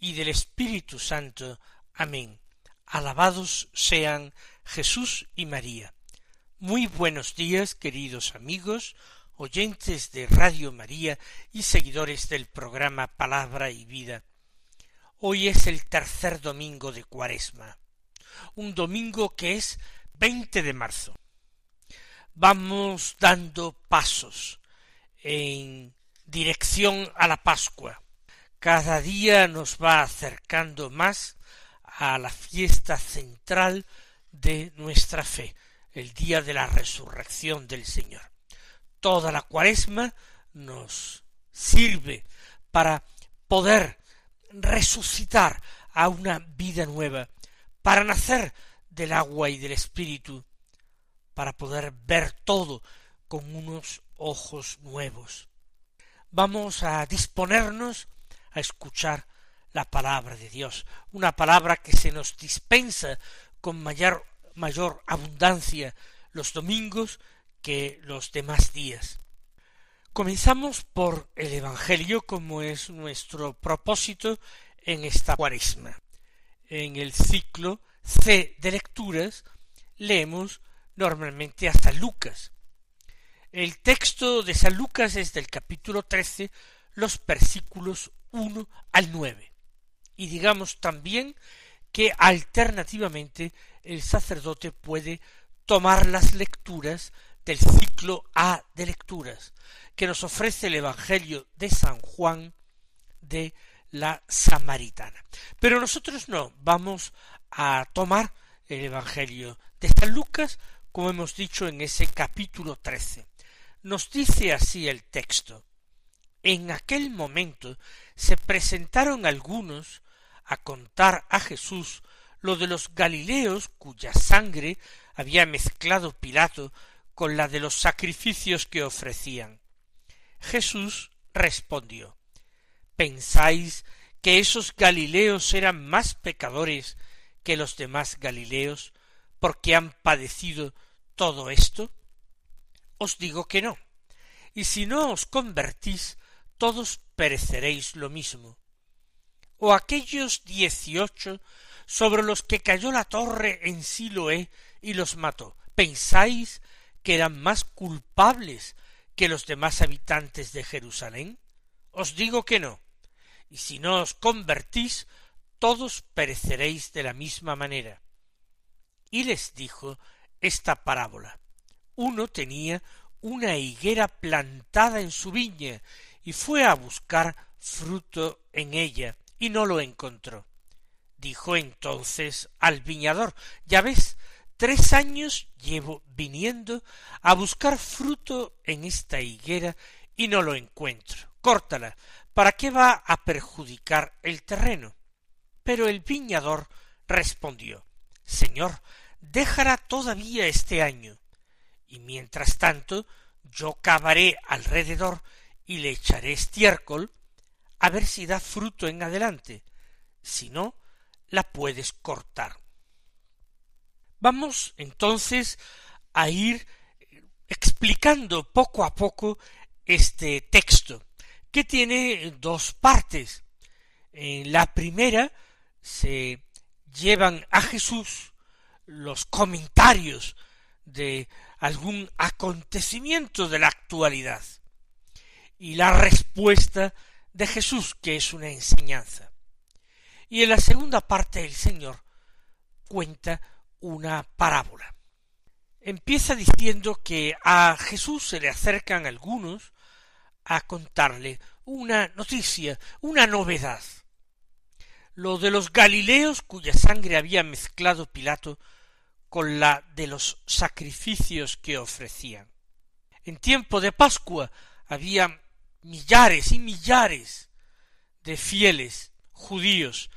y del Espíritu Santo. Amén. Alabados sean Jesús y María. Muy buenos días, queridos amigos, oyentes de Radio María y seguidores del programa Palabra y Vida. Hoy es el tercer domingo de Cuaresma, un domingo que es 20 de marzo. Vamos dando pasos en dirección a la Pascua. Cada día nos va acercando más a la fiesta central de nuestra fe, el día de la resurrección del Señor. Toda la cuaresma nos sirve para poder resucitar a una vida nueva, para nacer del agua y del espíritu, para poder ver todo con unos ojos nuevos vamos a disponernos a escuchar la palabra de Dios, una palabra que se nos dispensa con mayor, mayor abundancia los domingos que los demás días. Comenzamos por el Evangelio como es nuestro propósito en esta cuaresma. En el ciclo C de lecturas leemos normalmente hasta Lucas, el texto de San Lucas es del capítulo trece, los versículos uno al nueve. Y digamos también que alternativamente el sacerdote puede tomar las lecturas del ciclo A de lecturas que nos ofrece el Evangelio de San Juan de la Samaritana. Pero nosotros no, vamos a tomar el Evangelio de San Lucas, como hemos dicho en ese capítulo trece. Nos dice así el texto. En aquel momento se presentaron algunos a contar a Jesús lo de los Galileos cuya sangre había mezclado Pilato con la de los sacrificios que ofrecían. Jesús respondió ¿Pensáis que esos Galileos eran más pecadores que los demás Galileos porque han padecido todo esto? os digo que no. Y si no os convertís, todos pereceréis lo mismo. O aquellos dieciocho sobre los que cayó la torre en Siloé y los mató, ¿pensáis que eran más culpables que los demás habitantes de Jerusalén? Os digo que no. Y si no os convertís, todos pereceréis de la misma manera. Y les dijo esta parábola uno tenía una higuera plantada en su viña y fue a buscar fruto en ella y no lo encontró. Dijo entonces al viñador Ya ves, tres años llevo viniendo a buscar fruto en esta higuera y no lo encuentro. Córtala. ¿Para qué va a perjudicar el terreno? Pero el viñador respondió Señor, déjala todavía este año y mientras tanto yo cavaré alrededor y le echaré estiércol a ver si da fruto en adelante. Si no, la puedes cortar. Vamos entonces a ir explicando poco a poco este texto, que tiene dos partes. En la primera se llevan a Jesús los comentarios de algún acontecimiento de la actualidad y la respuesta de Jesús, que es una enseñanza. Y en la segunda parte el Señor cuenta una parábola. Empieza diciendo que a Jesús se le acercan algunos a contarle una noticia, una novedad. Lo de los Galileos cuya sangre había mezclado Pilato con la de los sacrificios que ofrecían. En tiempo de Pascua había millares y millares de fieles judíos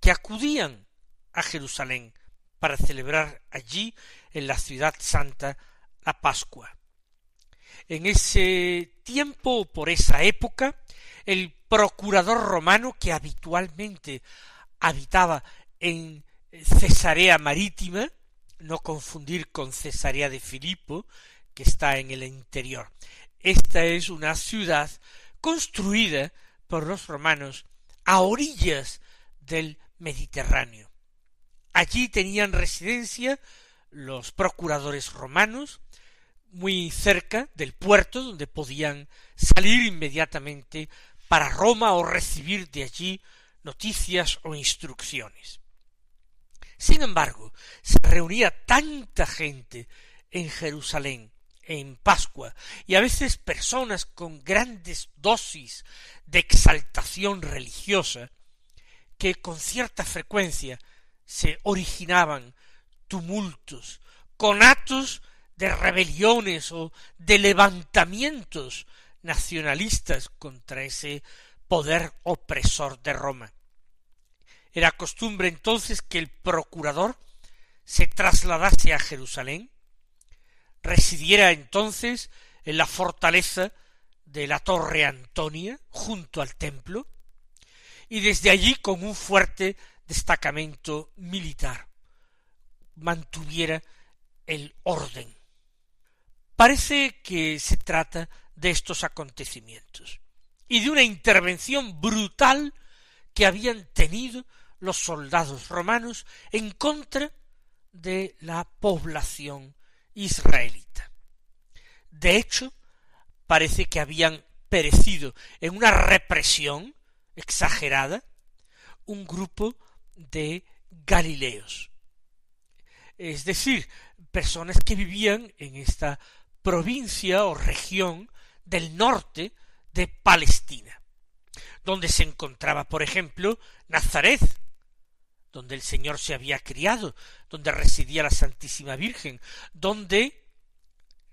que acudían a Jerusalén para celebrar allí, en la ciudad santa, la Pascua. En ese tiempo, por esa época, el procurador romano que habitualmente habitaba en Cesarea Marítima, no confundir con Cesarea de Filipo, que está en el interior. Esta es una ciudad construida por los romanos a orillas del Mediterráneo. Allí tenían residencia los procuradores romanos, muy cerca del puerto donde podían salir inmediatamente para Roma o recibir de allí noticias o instrucciones. Sin embargo, se reunía tanta gente en Jerusalén en Pascua y a veces personas con grandes dosis de exaltación religiosa que con cierta frecuencia se originaban tumultos, conatos de rebeliones o de levantamientos nacionalistas contra ese poder opresor de Roma. Era costumbre entonces que el procurador se trasladase a Jerusalén, residiera entonces en la fortaleza de la Torre Antonia, junto al templo, y desde allí con un fuerte destacamento militar mantuviera el orden. Parece que se trata de estos acontecimientos y de una intervención brutal que habían tenido los soldados romanos en contra de la población israelita. De hecho, parece que habían perecido en una represión exagerada un grupo de galileos, es decir, personas que vivían en esta provincia o región del norte de Palestina, donde se encontraba, por ejemplo, Nazaret, donde el Señor se había criado, donde residía la Santísima Virgen, donde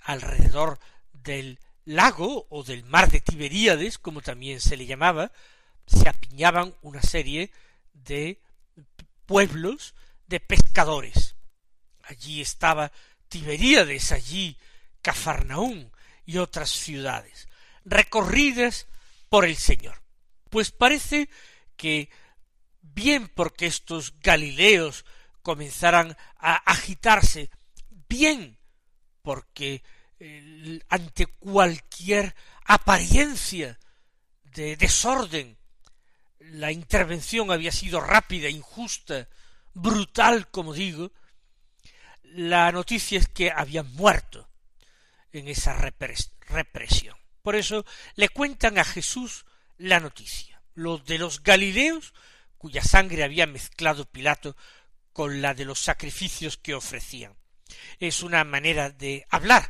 alrededor del lago o del mar de Tiberíades, como también se le llamaba, se apiñaban una serie de pueblos de pescadores. Allí estaba Tiberíades, allí Cafarnaún y otras ciudades, recorridas por el Señor. Pues parece que bien porque estos Galileos comenzaran a agitarse, bien porque eh, ante cualquier apariencia de desorden la intervención había sido rápida, injusta, brutal, como digo, la noticia es que habían muerto en esa represión. Por eso le cuentan a Jesús la noticia. Los de los Galileos cuya sangre había mezclado Pilato con la de los sacrificios que ofrecían. Es una manera de hablar.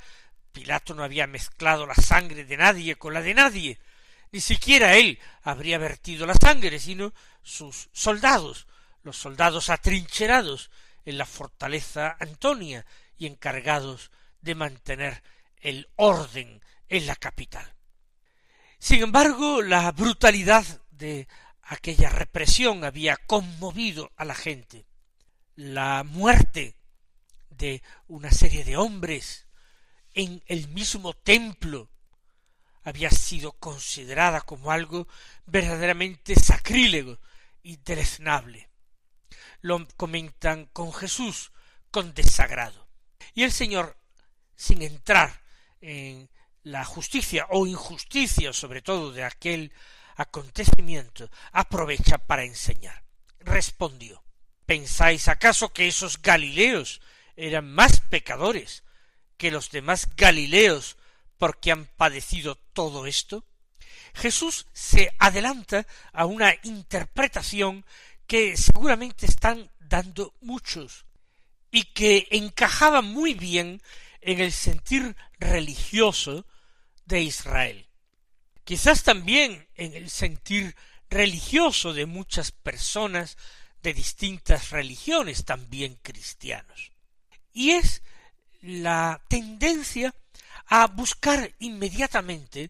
Pilato no había mezclado la sangre de nadie con la de nadie. Ni siquiera él habría vertido la sangre, sino sus soldados, los soldados atrincherados en la fortaleza Antonia y encargados de mantener el orden en la capital. Sin embargo, la brutalidad de aquella represión había conmovido a la gente. La muerte de una serie de hombres en el mismo templo había sido considerada como algo verdaderamente sacrílego y deleznable. Lo comentan con Jesús con desagrado. Y el Señor, sin entrar en la justicia o injusticia, sobre todo de aquel acontecimiento aprovecha para enseñar. Respondió ¿Pensáis acaso que esos Galileos eran más pecadores que los demás Galileos porque han padecido todo esto? Jesús se adelanta a una interpretación que seguramente están dando muchos y que encajaba muy bien en el sentir religioso de Israel quizás también en el sentir religioso de muchas personas de distintas religiones, también cristianos. Y es la tendencia a buscar inmediatamente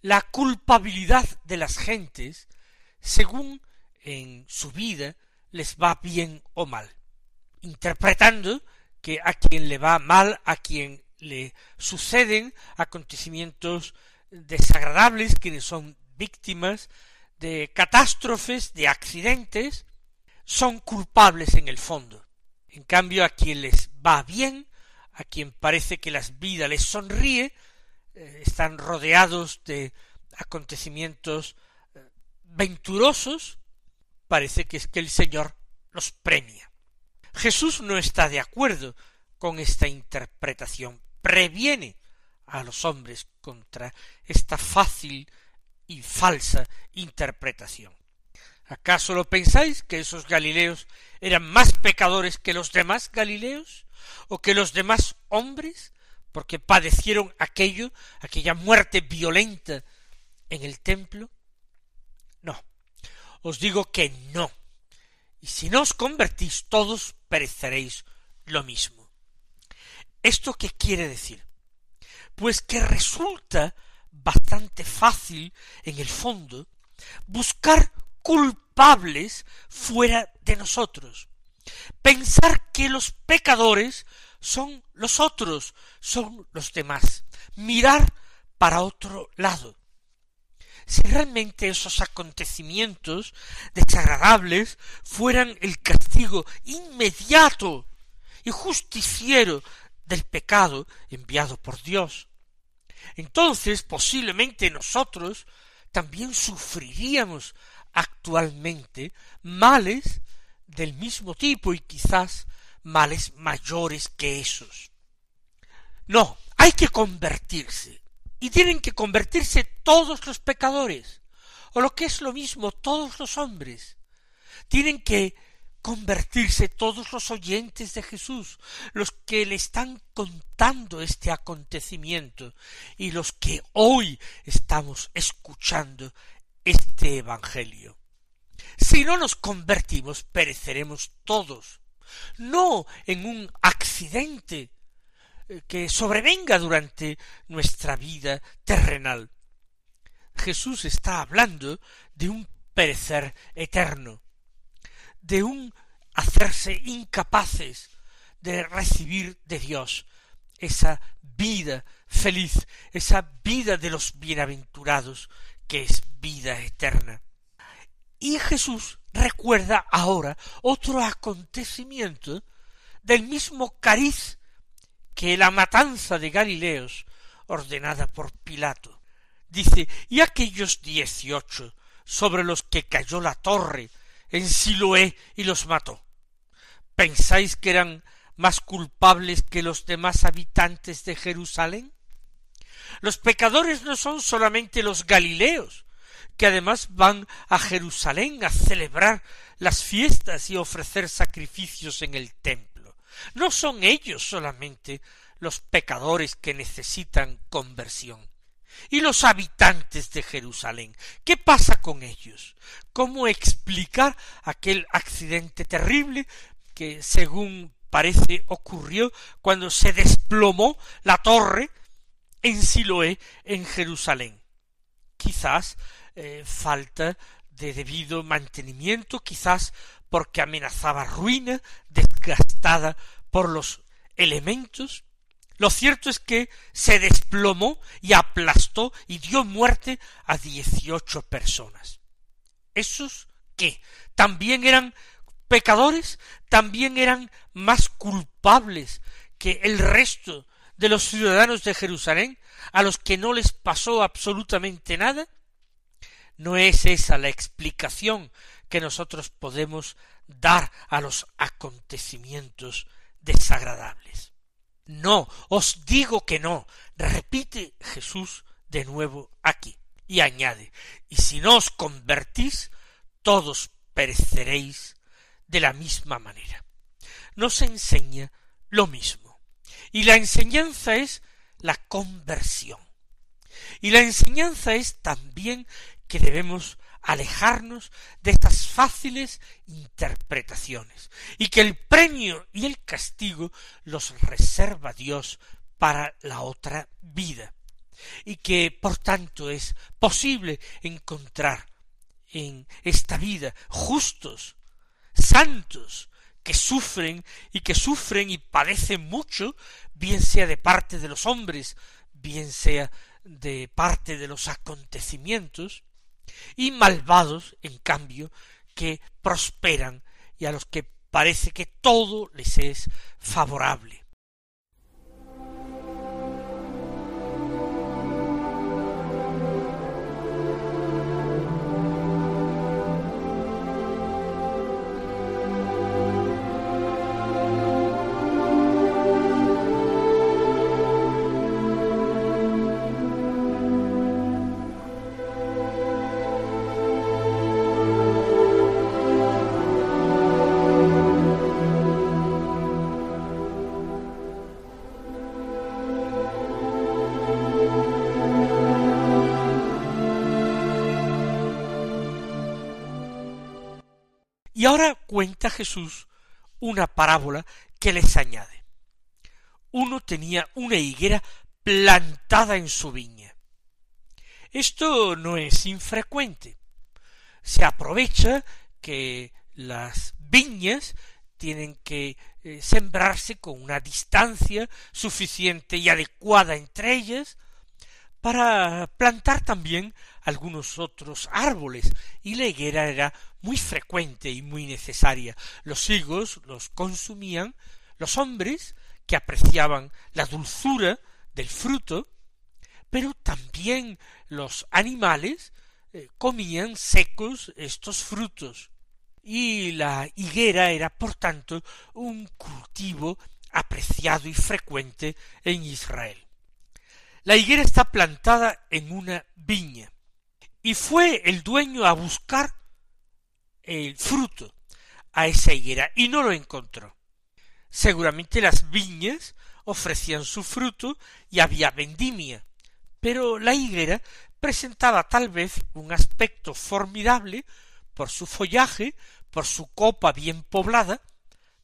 la culpabilidad de las gentes según en su vida les va bien o mal, interpretando que a quien le va mal, a quien le suceden acontecimientos desagradables, quienes son víctimas de catástrofes, de accidentes, son culpables en el fondo. En cambio, a quien les va bien, a quien parece que la vida les sonríe, eh, están rodeados de acontecimientos eh, venturosos, parece que es que el Señor los premia. Jesús no está de acuerdo con esta interpretación, previene a los hombres contra esta fácil y falsa interpretación. ¿Acaso lo pensáis que esos Galileos eran más pecadores que los demás Galileos? ¿O que los demás hombres? porque padecieron aquello, aquella muerte violenta en el templo? No, os digo que no. Y si no os convertís, todos pereceréis lo mismo. ¿Esto qué quiere decir? Pues que resulta bastante fácil, en el fondo, buscar culpables fuera de nosotros. Pensar que los pecadores son los otros, son los demás. Mirar para otro lado. Si realmente esos acontecimientos desagradables fueran el castigo inmediato y justiciero del pecado enviado por Dios, entonces posiblemente nosotros también sufriríamos actualmente males del mismo tipo y quizás males mayores que esos. No, hay que convertirse. Y tienen que convertirse todos los pecadores, o lo que es lo mismo, todos los hombres. Tienen que convertirse todos los oyentes de Jesús, los que le están contando este acontecimiento y los que hoy estamos escuchando este Evangelio. Si no nos convertimos, pereceremos todos, no en un accidente eh, que sobrevenga durante nuestra vida terrenal. Jesús está hablando de un perecer eterno, de un hacerse incapaces de recibir de Dios esa vida feliz, esa vida de los bienaventurados, que es vida eterna. Y Jesús recuerda ahora otro acontecimiento del mismo cariz que la matanza de Galileos ordenada por Pilato. Dice, y aquellos dieciocho sobre los que cayó la torre en Siloé y los mató. ¿Pensáis que eran más culpables que los demás habitantes de Jerusalén? Los pecadores no son solamente los galileos, que además van a Jerusalén a celebrar las fiestas y ofrecer sacrificios en el templo. No son ellos solamente los pecadores que necesitan conversión. ¿Y los habitantes de Jerusalén? ¿Qué pasa con ellos? ¿Cómo explicar aquel accidente terrible que, según parece, ocurrió cuando se desplomó la torre en Siloé, en Jerusalén? Quizás eh, falta de debido mantenimiento, quizás porque amenazaba ruina, desgastada por los elementos. Lo cierto es que se desplomó y aplastó y dio muerte a dieciocho personas. ¿Esos qué? ¿También eran pecadores? ¿También eran más culpables que el resto de los ciudadanos de Jerusalén, a los que no les pasó absolutamente nada? No es esa la explicación que nosotros podemos dar a los acontecimientos desagradables. No, os digo que no, repite Jesús de nuevo aquí, y añade, y si no os convertís, todos pereceréis de la misma manera. Nos enseña lo mismo. Y la enseñanza es la conversión. Y la enseñanza es también que debemos alejarnos de estas fáciles interpretaciones. Y que el premio y el castigo los reserva Dios para la otra vida. Y que por tanto es posible encontrar en esta vida justos santos que sufren y que sufren y padecen mucho, bien sea de parte de los hombres, bien sea de parte de los acontecimientos, y malvados, en cambio, que prosperan y a los que parece que todo les es favorable. Y ahora cuenta Jesús una parábola que les añade. Uno tenía una higuera plantada en su viña. Esto no es infrecuente. Se aprovecha que las viñas tienen que eh, sembrarse con una distancia suficiente y adecuada entre ellas para plantar también algunos otros árboles, y la higuera era muy frecuente y muy necesaria. Los higos los consumían los hombres que apreciaban la dulzura del fruto, pero también los animales eh, comían secos estos frutos. Y la higuera era, por tanto, un cultivo apreciado y frecuente en Israel. La higuera está plantada en una viña, y fue el dueño a buscar el fruto a esa higuera y no lo encontró. Seguramente las viñas ofrecían su fruto y había vendimia, pero la higuera presentaba tal vez un aspecto formidable por su follaje, por su copa bien poblada,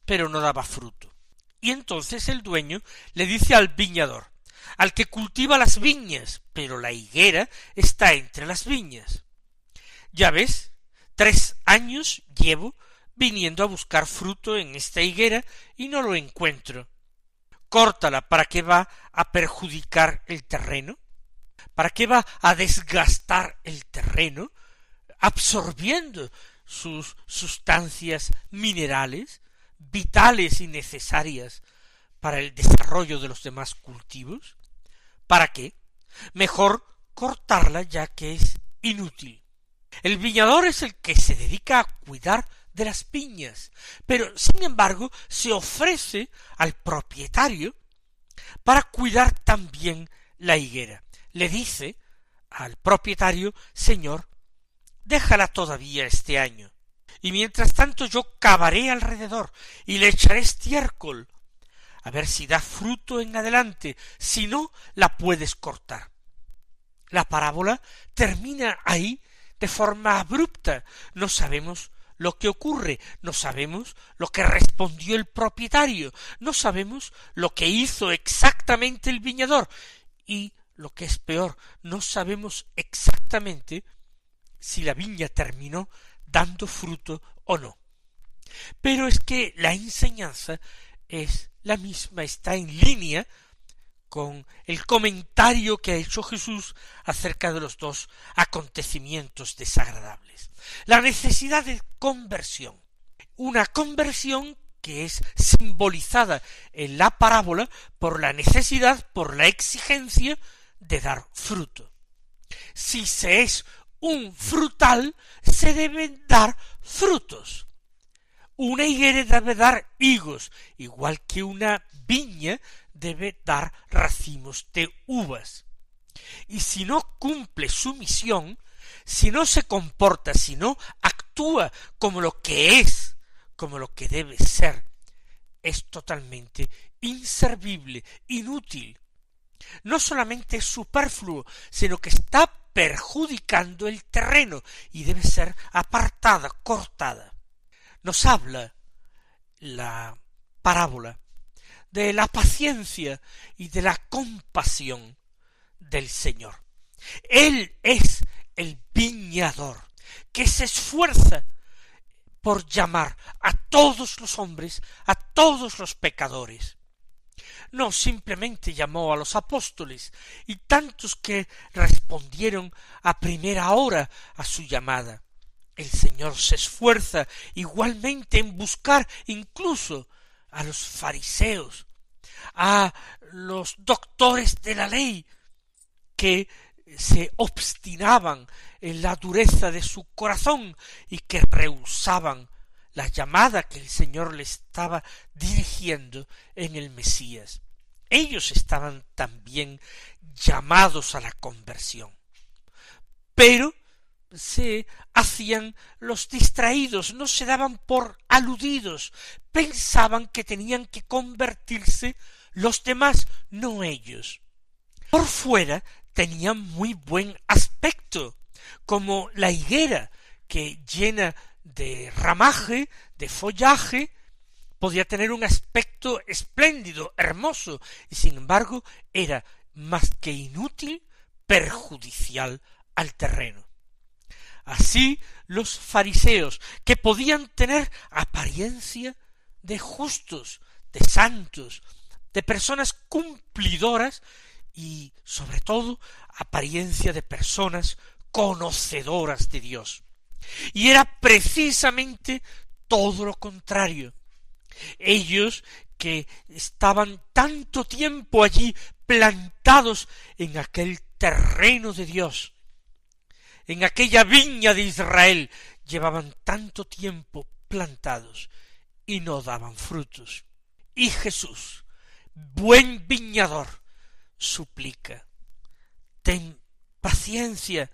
pero no daba fruto. Y entonces el dueño le dice al viñador al que cultiva las viñas, pero la higuera está entre las viñas. Ya ves, tres años llevo viniendo a buscar fruto en esta higuera y no lo encuentro. Córtala, ¿para qué va a perjudicar el terreno? ¿Para qué va a desgastar el terreno, absorbiendo sus sustancias minerales, vitales y necesarias para el desarrollo de los demás cultivos? ¿Para qué? Mejor cortarla ya que es inútil. El viñador es el que se dedica a cuidar de las piñas, pero sin embargo se ofrece al propietario para cuidar también la higuera. Le dice al propietario, Señor, déjala todavía este año, y mientras tanto yo cavaré alrededor y le echaré estiércol a ver si da fruto en adelante, si no, la puedes cortar. La parábola termina ahí de forma abrupta. No sabemos lo que ocurre, no sabemos lo que respondió el propietario, no sabemos lo que hizo exactamente el viñador y lo que es peor, no sabemos exactamente si la viña terminó dando fruto o no. Pero es que la enseñanza es la misma está en línea con el comentario que ha hecho Jesús acerca de los dos acontecimientos desagradables. La necesidad de conversión. Una conversión que es simbolizada en la parábola por la necesidad, por la exigencia de dar fruto. Si se es un frutal, se deben dar frutos. Una higuera debe dar higos, igual que una viña debe dar racimos de uvas. Y si no cumple su misión, si no se comporta, si no actúa como lo que es, como lo que debe ser, es totalmente inservible, inútil. No solamente es superfluo, sino que está perjudicando el terreno y debe ser apartada, cortada nos habla la parábola de la paciencia y de la compasión del Señor. Él es el viñador que se esfuerza por llamar a todos los hombres, a todos los pecadores. No simplemente llamó a los apóstoles y tantos que respondieron a primera hora a su llamada. El Señor se esfuerza igualmente en buscar incluso a los fariseos, a los doctores de la ley, que se obstinaban en la dureza de su corazón y que rehusaban la llamada que el Señor le estaba dirigiendo en el Mesías. Ellos estaban también llamados a la conversión. Pero se hacían los distraídos, no se daban por aludidos, pensaban que tenían que convertirse los demás, no ellos. Por fuera tenían muy buen aspecto, como la higuera que llena de ramaje, de follaje, podía tener un aspecto espléndido, hermoso, y sin embargo era más que inútil, perjudicial al terreno. Así los fariseos, que podían tener apariencia de justos, de santos, de personas cumplidoras y sobre todo apariencia de personas conocedoras de Dios. Y era precisamente todo lo contrario. Ellos que estaban tanto tiempo allí plantados en aquel terreno de Dios, en aquella viña de Israel, llevaban tanto tiempo plantados y no daban frutos. Y Jesús, buen viñador, suplica, ten paciencia,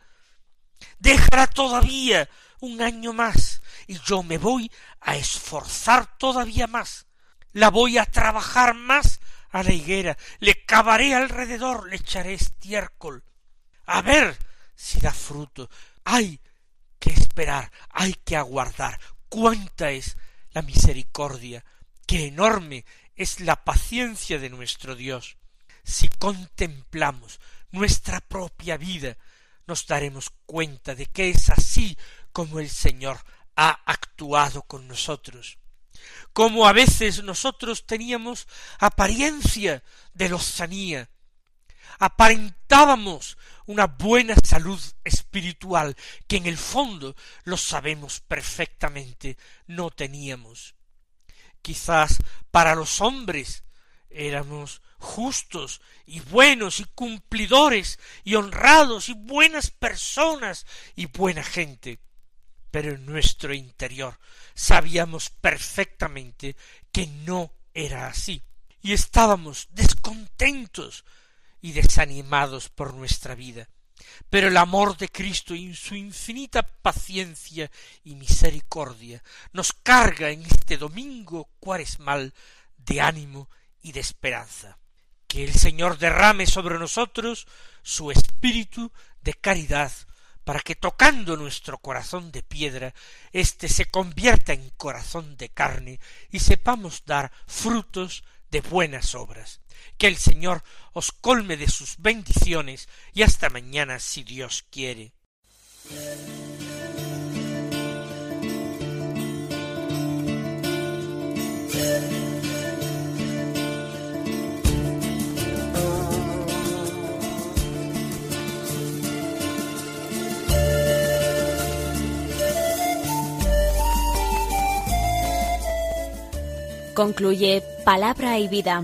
déjala todavía un año más, y yo me voy a esforzar todavía más, la voy a trabajar más a la higuera, le cavaré alrededor, le echaré estiércol, a ver si da fruto. Hay que esperar, hay que aguardar. Cuánta es la misericordia, qué enorme es la paciencia de nuestro Dios. Si contemplamos nuestra propia vida, nos daremos cuenta de que es así como el Señor ha actuado con nosotros. Como a veces nosotros teníamos apariencia de lozanía, aparentábamos una buena salud espiritual que en el fondo lo sabemos perfectamente no teníamos. Quizás para los hombres éramos justos y buenos y cumplidores y honrados y buenas personas y buena gente. Pero en nuestro interior sabíamos perfectamente que no era así y estábamos descontentos desanimados por nuestra vida. Pero el amor de Cristo y su infinita paciencia y misericordia nos carga en este domingo cuaresmal de ánimo y de esperanza. Que el Señor derrame sobre nosotros su espíritu de caridad, para que tocando nuestro corazón de piedra, éste se convierta en corazón de carne y sepamos dar frutos de buenas obras. Que el Señor os colme de sus bendiciones y hasta mañana si Dios quiere. Concluye Palabra y Vida,